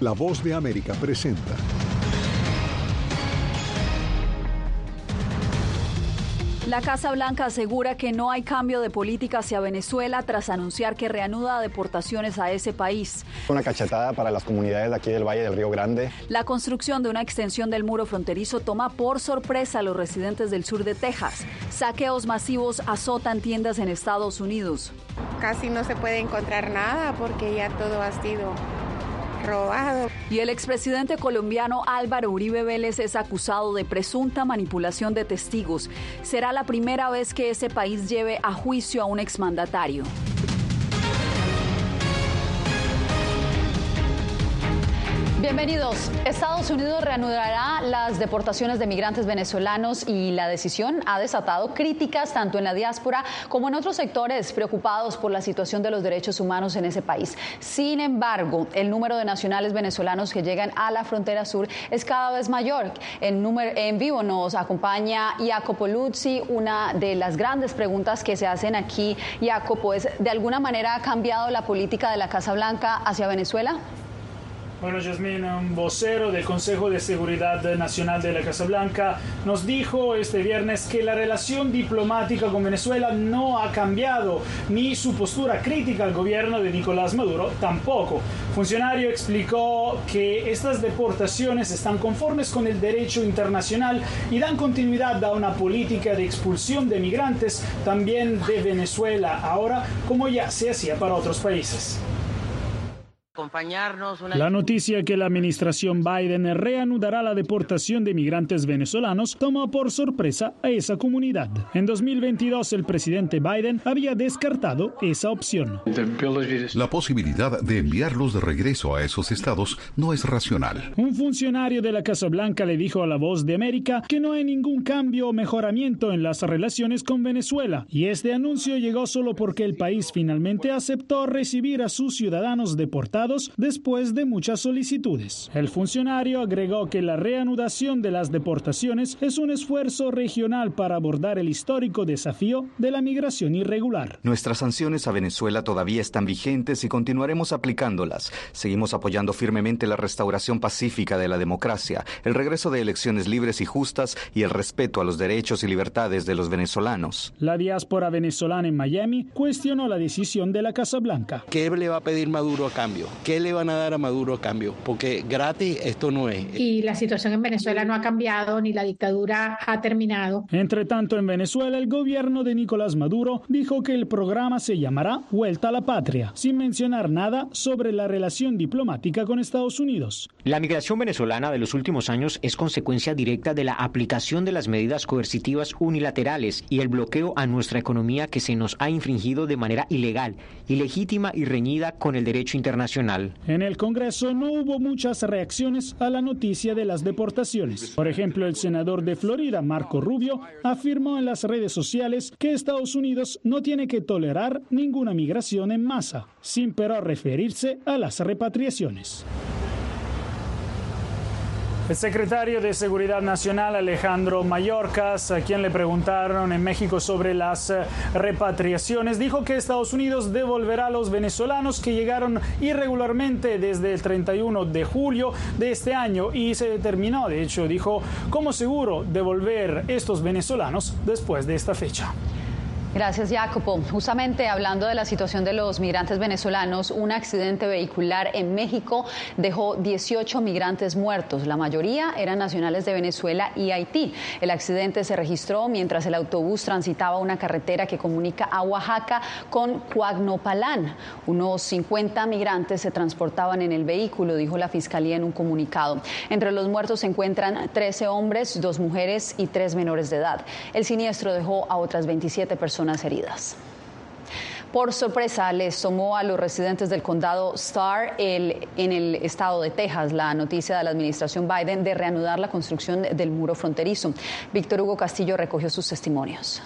La voz de América presenta. La Casa Blanca asegura que no hay cambio de política hacia Venezuela tras anunciar que reanuda deportaciones a ese país. Una cachetada para las comunidades de aquí del Valle del Río Grande. La construcción de una extensión del muro fronterizo toma por sorpresa a los residentes del sur de Texas. Saqueos masivos azotan tiendas en Estados Unidos. Casi no se puede encontrar nada porque ya todo ha sido robado. Y el expresidente colombiano Álvaro Uribe Vélez es acusado de presunta manipulación de testigos. Será la primera vez que ese país lleve a juicio a un exmandatario. Bienvenidos. Estados Unidos reanudará las deportaciones de migrantes venezolanos y la decisión ha desatado críticas tanto en la diáspora como en otros sectores preocupados por la situación de los derechos humanos en ese país. Sin embargo, el número de nacionales venezolanos que llegan a la frontera sur es cada vez mayor. En, número, en vivo nos acompaña Jacopo Luzzi. Una de las grandes preguntas que se hacen aquí, Jacopo, es, ¿de alguna manera ha cambiado la política de la Casa Blanca hacia Venezuela? Bueno, Yasmín, un vocero del Consejo de Seguridad Nacional de la Casa Blanca nos dijo este viernes que la relación diplomática con Venezuela no ha cambiado, ni su postura crítica al gobierno de Nicolás Maduro tampoco. Funcionario explicó que estas deportaciones están conformes con el derecho internacional y dan continuidad a una política de expulsión de migrantes también de Venezuela, ahora como ya se hacía para otros países. La noticia que la administración Biden reanudará la deportación de migrantes venezolanos toma por sorpresa a esa comunidad. En 2022 el presidente Biden había descartado esa opción. La posibilidad de enviarlos de regreso a esos estados no es racional. Un funcionario de la Casa Blanca le dijo a La Voz de América que no hay ningún cambio o mejoramiento en las relaciones con Venezuela y este anuncio llegó solo porque el país finalmente aceptó recibir a sus ciudadanos deportados después de muchas solicitudes. El funcionario agregó que la reanudación de las deportaciones es un esfuerzo regional para abordar el histórico desafío de la migración irregular. Nuestras sanciones a Venezuela todavía están vigentes y continuaremos aplicándolas. Seguimos apoyando firmemente la restauración pacífica de la democracia, el regreso de elecciones libres y justas y el respeto a los derechos y libertades de los venezolanos. La diáspora venezolana en Miami cuestionó la decisión de la Casa Blanca. ¿Qué le va a pedir Maduro a cambio? ¿Qué le van a dar a Maduro a cambio? Porque gratis esto no es. Y la situación en Venezuela no ha cambiado ni la dictadura ha terminado. Entre tanto, en Venezuela, el gobierno de Nicolás Maduro dijo que el programa se llamará Vuelta a la Patria, sin mencionar nada sobre la relación diplomática con Estados Unidos. La migración venezolana de los últimos años es consecuencia directa de la aplicación de las medidas coercitivas unilaterales y el bloqueo a nuestra economía que se nos ha infringido de manera ilegal, ilegítima y reñida con el derecho internacional. En el Congreso no hubo muchas reacciones a la noticia de las deportaciones. Por ejemplo, el senador de Florida, Marco Rubio, afirmó en las redes sociales que Estados Unidos no tiene que tolerar ninguna migración en masa, sin pero referirse a las repatriaciones. El secretario de Seguridad Nacional, Alejandro Mayorkas, a quien le preguntaron en México sobre las eh, repatriaciones, dijo que Estados Unidos devolverá a los venezolanos que llegaron irregularmente desde el 31 de julio de este año y se determinó, de hecho, dijo, como seguro devolver estos venezolanos después de esta fecha. Gracias, Jacopo. Justamente hablando de la situación de los migrantes venezolanos, un accidente vehicular en México dejó 18 migrantes muertos. La mayoría eran nacionales de Venezuela y Haití. El accidente se registró mientras el autobús transitaba una carretera que comunica a Oaxaca con Coagnopalán. Unos 50 migrantes se transportaban en el vehículo, dijo la Fiscalía en un comunicado. Entre los muertos se encuentran 13 hombres, dos mujeres y tres menores de edad. El siniestro dejó a otras 27 personas heridas. Por sorpresa, les tomó a los residentes del condado Starr el, en el estado de Texas la noticia de la administración Biden de reanudar la construcción del muro fronterizo. Víctor Hugo Castillo recogió sus testimonios.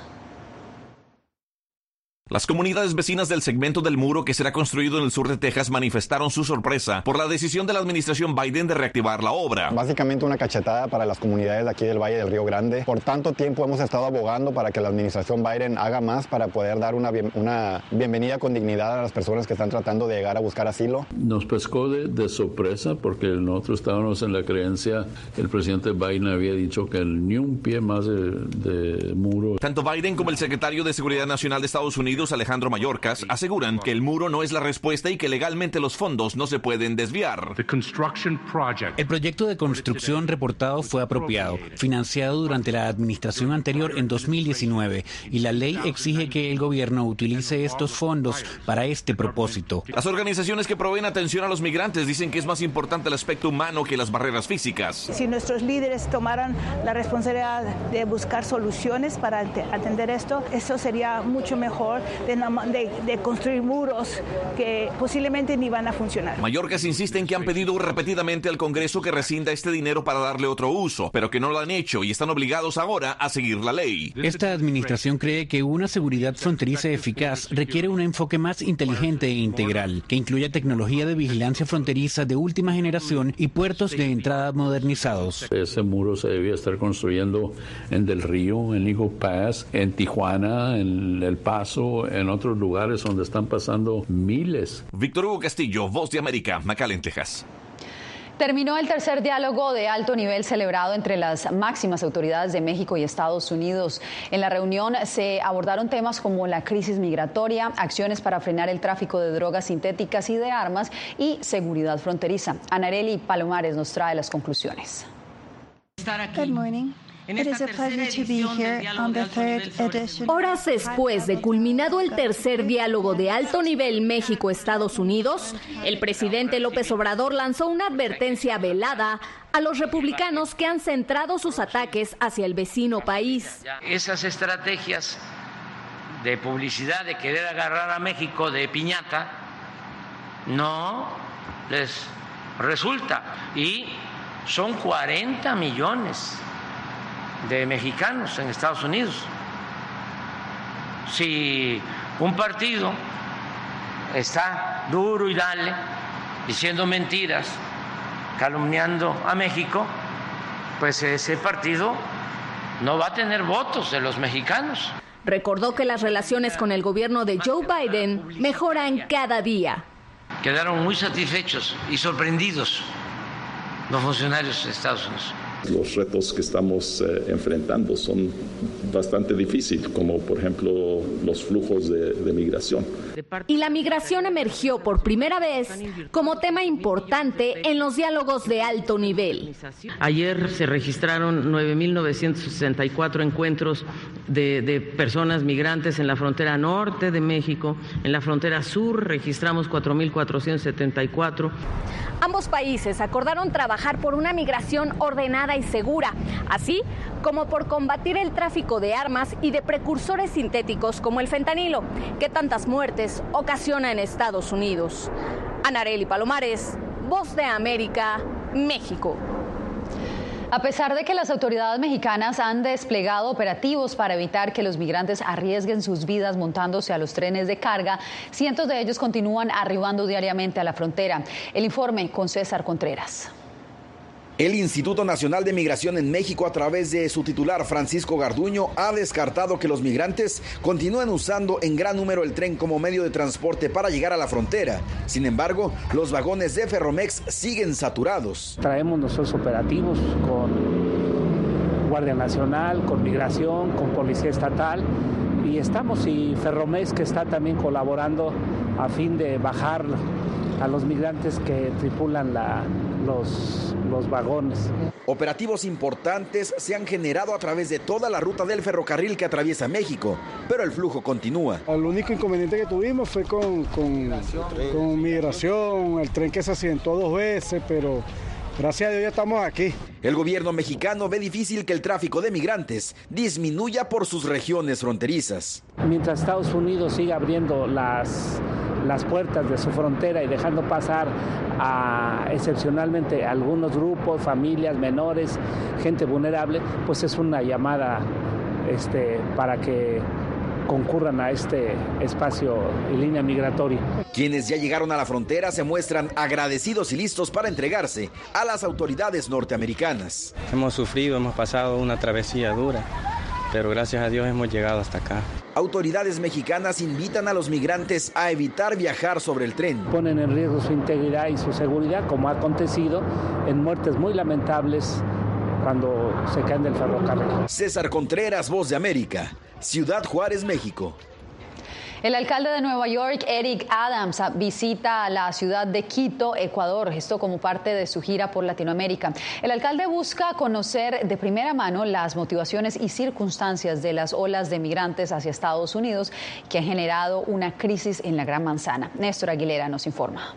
Las comunidades vecinas del segmento del muro que será construido en el sur de Texas manifestaron su sorpresa por la decisión de la administración Biden de reactivar la obra. Básicamente una cachetada para las comunidades de aquí del Valle del Río Grande. Por tanto tiempo hemos estado abogando para que la administración Biden haga más para poder dar una, una bienvenida con dignidad a las personas que están tratando de llegar a buscar asilo. Nos pescó de, sorpresa porque nosotros estábamos en la creencia, el presidente Biden había dicho que ni un pie más de, de muro. Tanto Biden como el secretario de Seguridad Nacional de Estados Unidos Alejandro Mayorkas, aseguran que el muro no es la respuesta y que legalmente los fondos no se pueden desviar. El proyecto de construcción reportado fue apropiado, financiado durante la administración anterior en 2019, y la ley exige que el gobierno utilice estos fondos para este propósito. Las organizaciones que proveen atención a los migrantes dicen que es más importante el aspecto humano que las barreras físicas. Si nuestros líderes tomaran la responsabilidad de buscar soluciones para atender esto, eso sería mucho mejor de, construir muros que posiblemente ni van a funcionar. Mallorcas insisten que han pedido repetidamente al Congreso que rescinda este dinero para darle otro uso, pero que no lo han hecho y están obligados ahora a seguir la ley. Esta administración cree que una seguridad fronteriza eficaz requiere un enfoque más inteligente e integral, que incluya tecnología de vigilancia fronteriza de última generación y puertos de entrada modernizados. Ese muro se debía estar construyendo en Del Río, en Eagle Pass, en Tijuana, en El Paso, en otros lugares donde están pasando miles. Víctor Hugo Castillo, Voz de América, McAllen, Texas. Terminó el tercer diálogo de alto nivel celebrado entre las máximas autoridades de México y Estados Unidos. En la reunión se abordaron temas como la crisis migratoria, acciones para frenar el tráfico de drogas sintéticas y de armas y seguridad fronteriza. Anareli Palomares nos trae las conclusiones. Horas después de culminado el tercer diálogo de alto nivel México-Estados Unidos, el presidente López Obrador lanzó una advertencia velada a los republicanos que han centrado sus ataques hacia el vecino país. Esas estrategias de publicidad de querer agarrar a México de piñata no les resulta. Y son 40 millones de mexicanos en Estados Unidos. Si un partido está duro y dale, diciendo mentiras, calumniando a México, pues ese partido no va a tener votos de los mexicanos. Recordó que las relaciones con el gobierno de Joe Biden mejoran cada día. Quedaron muy satisfechos y sorprendidos los funcionarios de Estados Unidos. Los retos que estamos eh, enfrentando son bastante difíciles, como por ejemplo los flujos de, de, migración. Y la migración emergió por primera vez como tema importante en los diálogos de alto nivel. Ayer se registraron 9.964 encuentros de, de personas migrantes en la frontera norte de México. En la frontera sur registramos 4.474. Ambos países acordaron trabajar por una migración ordenada y segura, así como por combatir el tráfico de armas y de precursores sintéticos como el fentanilo, que tantas muertes ocasiona en Estados Unidos. Anareli Palomares, Voz de América, México. A pesar de que las autoridades mexicanas han desplegado operativos para evitar que los migrantes arriesguen sus vidas montándose a los trenes de carga, cientos de ellos continúan arribando diariamente a la frontera. El informe con César Contreras. El Instituto Nacional de Migración en México, a través de su titular Francisco Garduño, ha descartado que los migrantes continúen usando en gran número el tren como medio de transporte para llegar a la frontera. Sin embargo, los vagones de Ferromex siguen saturados. Traemos nuestros operativos con Guardia Nacional, con Migración, con Policía Estatal y estamos y Ferromex que está también colaborando a fin de bajar a los migrantes que tripulan la, los, los vagones. Operativos importantes se han generado a través de toda la ruta del ferrocarril que atraviesa México, pero el flujo continúa. El único inconveniente que tuvimos fue con, con, con migración, el tren que se accidentó dos veces, pero Gracias a Dios ya estamos aquí. El gobierno mexicano ve difícil que el tráfico de migrantes disminuya por sus regiones fronterizas. Mientras Estados Unidos siga abriendo las, las puertas de su frontera y dejando pasar a excepcionalmente algunos grupos, familias, menores, gente vulnerable, pues es una llamada este, para que concurran a este espacio y línea migratoria. Quienes ya llegaron a la frontera se muestran agradecidos y listos para entregarse a las autoridades norteamericanas. Hemos sufrido, hemos pasado una travesía dura, pero gracias a Dios hemos llegado hasta acá. Autoridades mexicanas invitan a los migrantes a evitar viajar sobre el tren. Ponen en riesgo su integridad y su seguridad, como ha acontecido en muertes muy lamentables cuando se caen del ferrocarril. César Contreras, Voz de América, Ciudad Juárez, México. El alcalde de Nueva York, Eric Adams, visita la ciudad de Quito, Ecuador, esto como parte de su gira por Latinoamérica. El alcalde busca conocer de primera mano las motivaciones y circunstancias de las olas de migrantes hacia Estados Unidos que han generado una crisis en la Gran Manzana. Néstor Aguilera nos informa.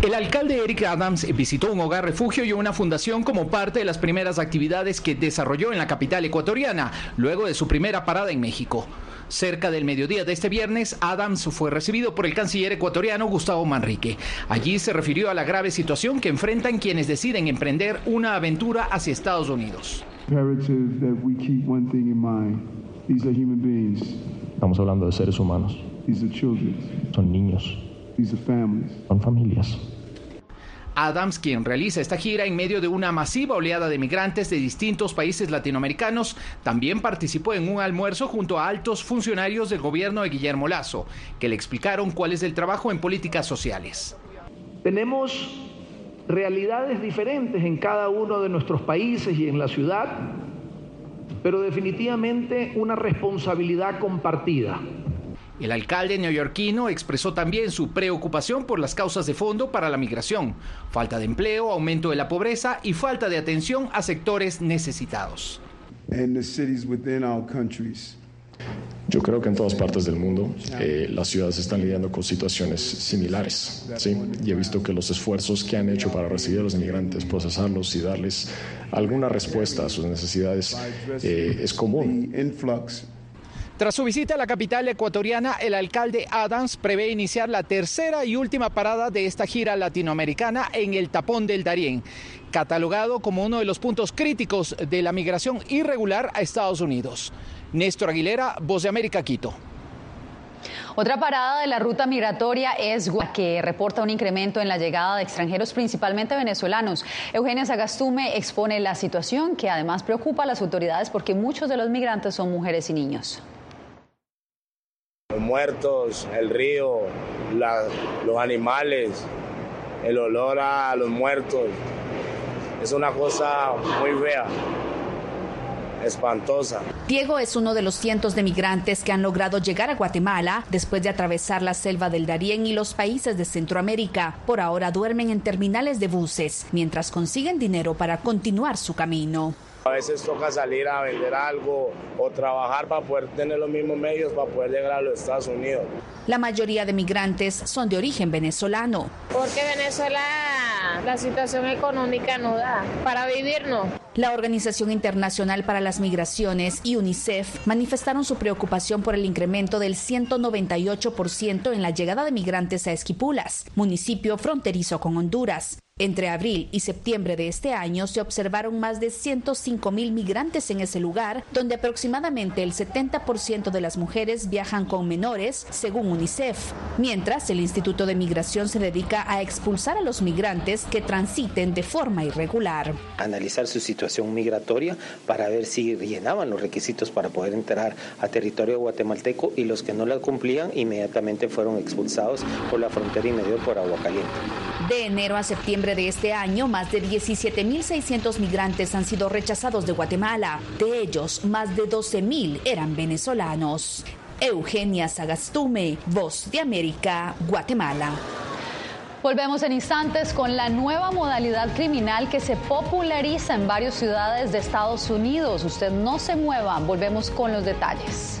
El alcalde Eric Adams visitó un hogar refugio y una fundación como parte de las primeras actividades que desarrolló en la capital ecuatoriana, luego de su primera parada en México. Cerca del mediodía de este viernes, Adams fue recibido por el canciller ecuatoriano Gustavo Manrique. Allí se refirió a la grave situación que enfrentan quienes deciden emprender una aventura hacia Estados Unidos. Estamos hablando de seres humanos. Son niños. Son familias. Adams, quien realiza esta gira en medio de una masiva oleada de migrantes de distintos países latinoamericanos, también participó en un almuerzo junto a altos funcionarios del gobierno de Guillermo Lazo, que le explicaron cuál es el trabajo en políticas sociales. Tenemos realidades diferentes en cada uno de nuestros países y en la ciudad, pero definitivamente una responsabilidad compartida. El alcalde neoyorquino expresó también su preocupación por las causas de fondo para la migración, falta de empleo, aumento de la pobreza y falta de atención a sectores necesitados. Yo creo que en todas partes del mundo eh, las ciudades están lidiando con situaciones similares. ¿sí? Y he visto que los esfuerzos que han hecho para recibir a los inmigrantes, procesarlos y darles alguna respuesta a sus necesidades eh, es común. Tras su visita a la capital ecuatoriana, el alcalde Adams prevé iniciar la tercera y última parada de esta gira latinoamericana en el Tapón del Darién, catalogado como uno de los puntos críticos de la migración irregular a Estados Unidos. Néstor Aguilera, Voz de América, Quito. Otra parada de la ruta migratoria es que reporta un incremento en la llegada de extranjeros, principalmente venezolanos. Eugenia Sagastume expone la situación que además preocupa a las autoridades porque muchos de los migrantes son mujeres y niños. Los muertos, el río, los animales, el olor a los muertos, es una cosa muy fea espantosa. Diego es uno de los cientos de migrantes que han logrado llegar a Guatemala después de atravesar la selva del Darién y los países de Centroamérica. Por ahora duermen en terminales de buses mientras consiguen dinero para continuar su camino. A veces toca salir a vender algo o trabajar para poder tener los mismos medios para poder llegar a los Estados Unidos. La mayoría de migrantes son de origen venezolano. Porque Venezuela la situación económica no da para vivir no. La Organización Internacional para las Migraciones y UNICEF manifestaron su preocupación por el incremento del 198% en la llegada de migrantes a Esquipulas, municipio fronterizo con Honduras. Entre abril y septiembre de este año se observaron más de 105 mil migrantes en ese lugar, donde aproximadamente el 70% de las mujeres viajan con menores, según UNICEF, mientras el Instituto de Migración se dedica a expulsar a los migrantes que transiten de forma irregular. Analizar su situación migratoria para ver si llenaban los requisitos para poder entrar a territorio guatemalteco y los que no la cumplían inmediatamente fueron expulsados por la frontera inmediata por Agua Caliente. De enero a septiembre de este año, más de 17.600 migrantes han sido rechazados de Guatemala. De ellos, más de 12.000 eran venezolanos. Eugenia Sagastume, Voz de América, Guatemala. Volvemos en instantes con la nueva modalidad criminal que se populariza en varias ciudades de Estados Unidos. Usted no se mueva, volvemos con los detalles.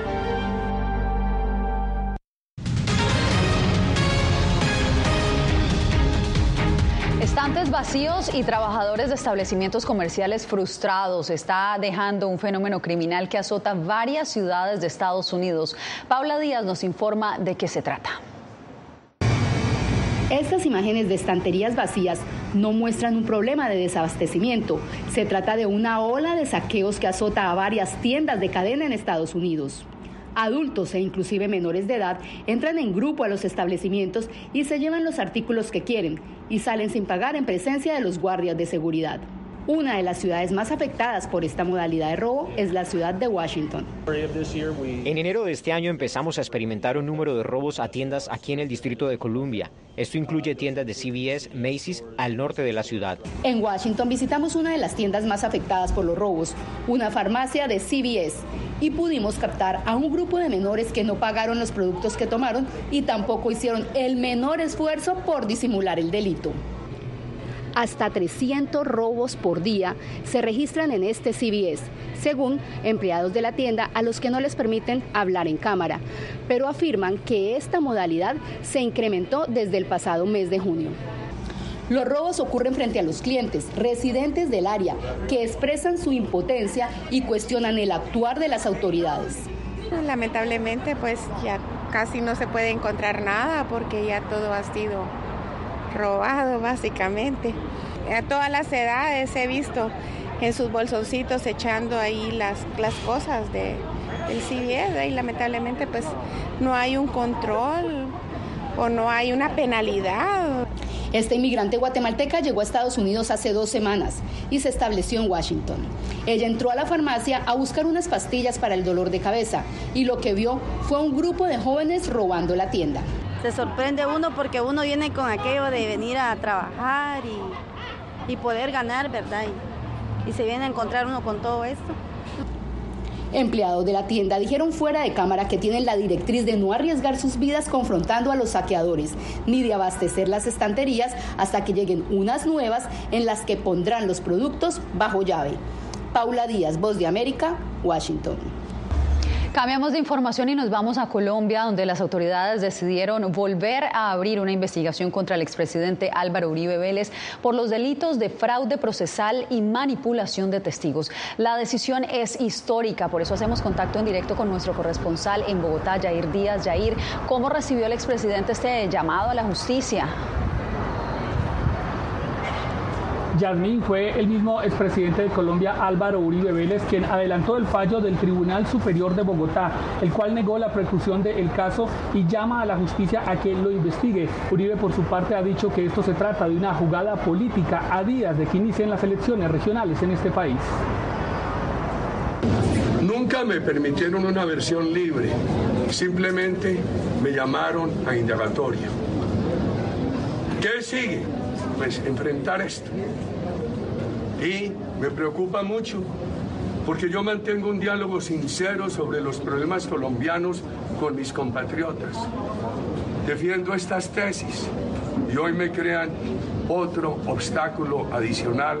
Estantes vacíos y trabajadores de establecimientos comerciales frustrados está dejando un fenómeno criminal que azota varias ciudades de Estados Unidos. Paula Díaz nos informa de qué se trata. Estas imágenes de estanterías vacías no muestran un problema de desabastecimiento. Se trata de una ola de saqueos que azota a varias tiendas de cadena en Estados Unidos. Adultos e inclusive menores de edad entran en grupo a los establecimientos y se llevan los artículos que quieren y salen sin pagar en presencia de los guardias de seguridad. Una de las ciudades más afectadas por esta modalidad de robo es la ciudad de Washington. En enero de este año empezamos a experimentar un número de robos a tiendas aquí en el Distrito de Columbia. Esto incluye tiendas de CVS, Macy's al norte de la ciudad. En Washington visitamos una de las tiendas más afectadas por los robos, una farmacia de CVS, y pudimos captar a un grupo de menores que no pagaron los productos que tomaron y tampoco hicieron el menor esfuerzo por disimular el delito. Hasta 300 robos por día se registran en este CBS, según empleados de la tienda a los que no les permiten hablar en cámara, pero afirman que esta modalidad se incrementó desde el pasado mes de junio. Los robos ocurren frente a los clientes, residentes del área, que expresan su impotencia y cuestionan el actuar de las autoridades. Lamentablemente, pues ya casi no se puede encontrar nada porque ya todo ha sido robado básicamente. A todas las edades he visto en sus bolsoncitos echando ahí las, las cosas de, del CBS y lamentablemente pues no hay un control o no hay una penalidad. Esta inmigrante guatemalteca llegó a Estados Unidos hace dos semanas y se estableció en Washington. Ella entró a la farmacia a buscar unas pastillas para el dolor de cabeza y lo que vio fue un grupo de jóvenes robando la tienda se sorprende uno porque uno viene con aquello de venir a trabajar y, poder ganar, ¿verdad? Y, y se viene a encontrar uno con todo esto. Empleados de la tienda dijeron fuera de cámara que tienen la directriz de no arriesgar sus vidas confrontando a los saqueadores, ni de abastecer las estanterías hasta que lleguen unas nuevas en las que pondrán los productos bajo llave. Paula Díaz, Voz de América, Washington. Cambiamos de información y nos vamos a Colombia, donde las autoridades decidieron volver a abrir una investigación contra el expresidente Álvaro Uribe Vélez por los delitos de fraude procesal y manipulación de testigos. La decisión es histórica, por eso hacemos contacto en directo con nuestro corresponsal en Bogotá, Jair Díaz. Jair, ¿cómo recibió el expresidente este llamado a la justicia? Yasmín fue el mismo expresidente de Colombia Álvaro Uribe Vélez quien adelantó el fallo del Tribunal Superior de Bogotá, el cual negó la preclusión del caso y llama a la justicia a que lo investigue. Uribe por su parte ha dicho que esto se trata de una jugada política a días de que inicien las elecciones regionales en este país. Nunca me permitieron una versión libre, simplemente me llamaron a indagatoria. ¿Qué sigue? Pues enfrentar esto. Y me preocupa mucho porque yo mantengo un diálogo sincero sobre los problemas colombianos con mis compatriotas. defiendo estas tesis y hoy me crean otro obstáculo adicional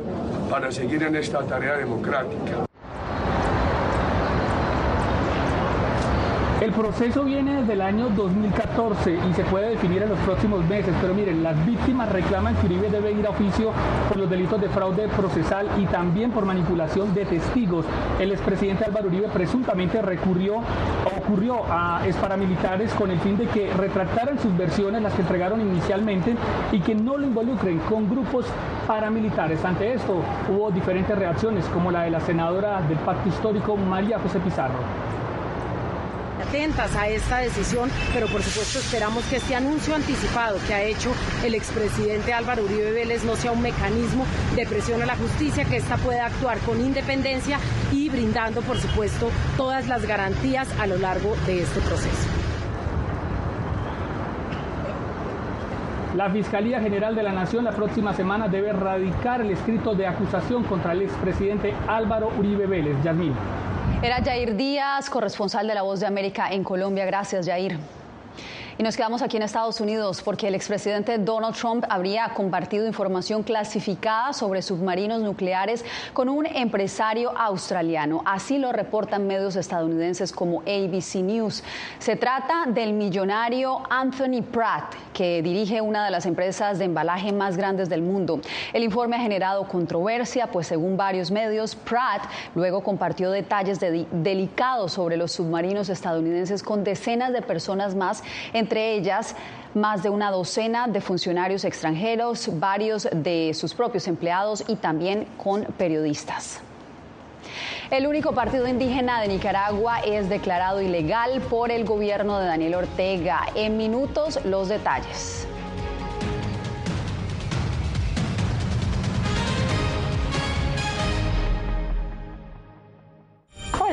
para seguir en esta tarea democrática. El proceso viene desde el año 2014 y se puede definir en los próximos meses, pero miren, las víctimas reclaman que Uribe debe ir a oficio por los delitos de fraude procesal y también por manipulación de testigos. El expresidente Álvaro Uribe presuntamente recurrió ocurrió a paramilitares con el fin de que retractaran sus versiones, las que entregaron inicialmente, y que no lo involucren con grupos paramilitares. Ante esto hubo diferentes reacciones, como la de la senadora del Pacto Histórico, María José Pizarro atentas a esta decisión, pero por supuesto esperamos que este anuncio anticipado que ha hecho el expresidente Álvaro Uribe Vélez no sea un mecanismo de presión a la justicia, que ésta pueda actuar con independencia y brindando, por supuesto, todas las garantías a lo largo de este proceso. La Fiscalía General de la Nación la próxima semana debe radicar el escrito de acusación contra el expresidente Álvaro Uribe Vélez. Yasmín. Era Jair Díaz, corresponsal de La Voz de América en Colombia. Gracias, Jair. Y nos quedamos aquí en Estados Unidos porque el expresidente Donald Trump habría compartido información clasificada sobre submarinos nucleares con un empresario australiano. Así lo reportan medios estadounidenses como ABC News. Se trata del millonario Anthony Pratt, que dirige una de las empresas de embalaje más grandes del mundo. El informe ha generado controversia, pues según varios medios, Pratt luego compartió detalles delicados sobre los submarinos estadounidenses con decenas de personas más, entre ellas más de una docena de funcionarios extranjeros, varios de sus propios empleados y también con periodistas. El único partido indígena de Nicaragua es declarado ilegal por el gobierno de Daniel Ortega. En minutos los detalles.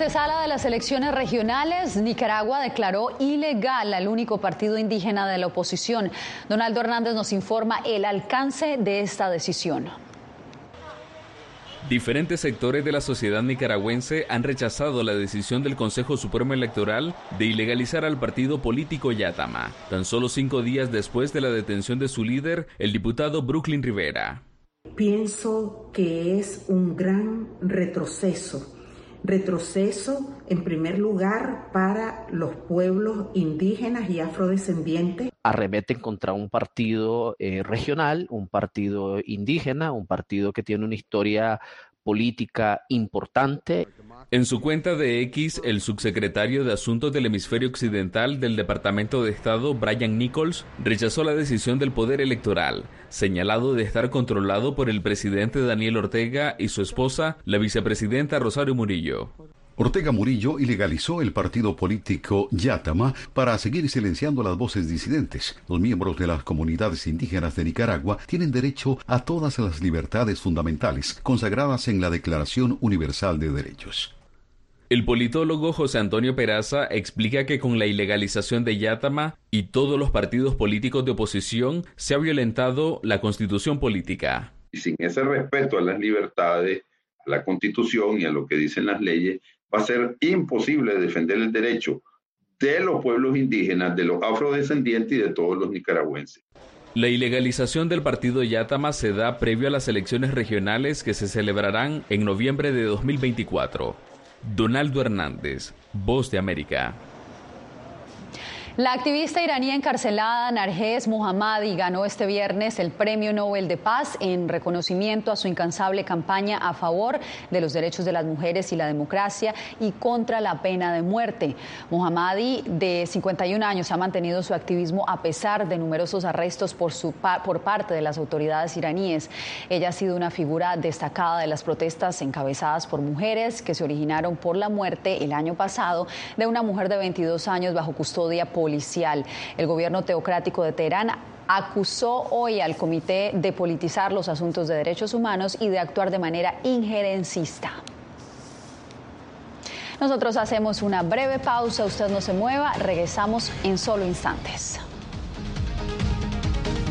Antesala de las elecciones regionales, Nicaragua declaró ilegal al único partido indígena de la oposición. Donaldo Hernández nos informa el alcance de esta decisión. Diferentes sectores de la sociedad nicaragüense han rechazado la decisión del Consejo Supremo Electoral de ilegalizar al partido político Yatama, tan solo cinco días después de la detención de su líder, el diputado Brooklyn Rivera. Pienso que es un gran retroceso retroceso en primer lugar para los pueblos indígenas y afrodescendientes. Arremeten contra un partido eh, regional, un partido indígena, un partido que tiene una historia política importante. En su cuenta de X, el subsecretario de Asuntos del Hemisferio Occidental del Departamento de Estado, Brian Nichols, rechazó la decisión del Poder Electoral, señalado de estar controlado por el presidente Daniel Ortega y su esposa, la vicepresidenta Rosario Murillo. Ortega Murillo ilegalizó el partido político Yatama para seguir silenciando las voces disidentes. Los miembros de las comunidades indígenas de Nicaragua tienen derecho a todas las libertades fundamentales consagradas en la Declaración Universal de Derechos. El politólogo José Antonio Peraza explica que con la ilegalización de Yatama y todos los partidos políticos de oposición se ha violentado la constitución política. Y sin ese respeto a las libertades, a la constitución y a lo que dicen las leyes, va a ser imposible defender el derecho de los pueblos indígenas, de los afrodescendientes y de todos los nicaragüenses. La ilegalización del partido Yatama se da previo a las elecciones regionales que se celebrarán en noviembre de 2024. Donaldo Hernández, Voz de América. La activista iraní encarcelada Narges Mohammadi ganó este viernes el Premio Nobel de Paz en reconocimiento a su incansable campaña a favor de los derechos de las mujeres y la democracia y contra la pena de muerte. Mohammadi, de 51 años, ha mantenido su activismo a pesar de numerosos arrestos por, su, por parte de las autoridades iraníes. Ella ha sido una figura destacada de las protestas encabezadas por mujeres que se originaron por la muerte el año pasado de una mujer de 22 años bajo custodia policial. El gobierno teocrático de Teherán acusó hoy al comité de politizar los asuntos de derechos humanos y de actuar de manera injerencista. Nosotros hacemos una breve pausa, usted no se mueva, regresamos en solo instantes.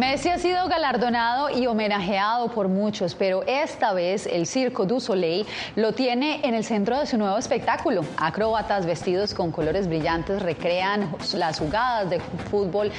Messi ha sido galardonado y homenajeado por muchos, pero esta vez el Circo du Soleil lo tiene en el centro de su nuevo espectáculo. Acróbatas vestidos con colores brillantes recrean las jugadas de fútbol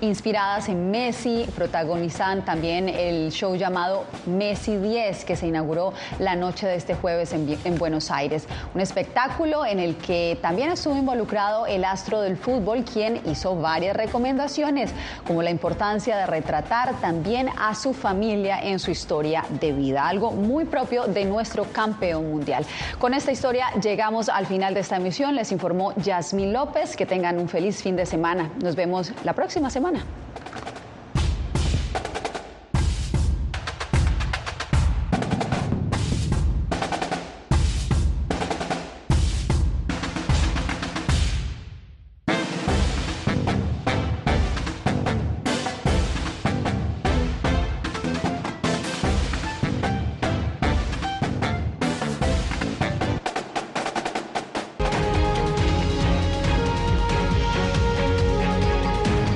inspiradas en Messi, protagonizan también el show llamado Messi 10 que se inauguró la noche de este jueves en, en Buenos Aires. Un espectáculo en el que también estuvo involucrado el astro del fútbol, quien hizo varias recomendaciones, como la importancia de retratar también a su familia en su historia de vida, algo muy propio de nuestro campeón mundial. Con esta historia llegamos al final de esta emisión. Les informó Yasmín López. Que tengan un feliz fin de semana. Nos vemos la próxima semana.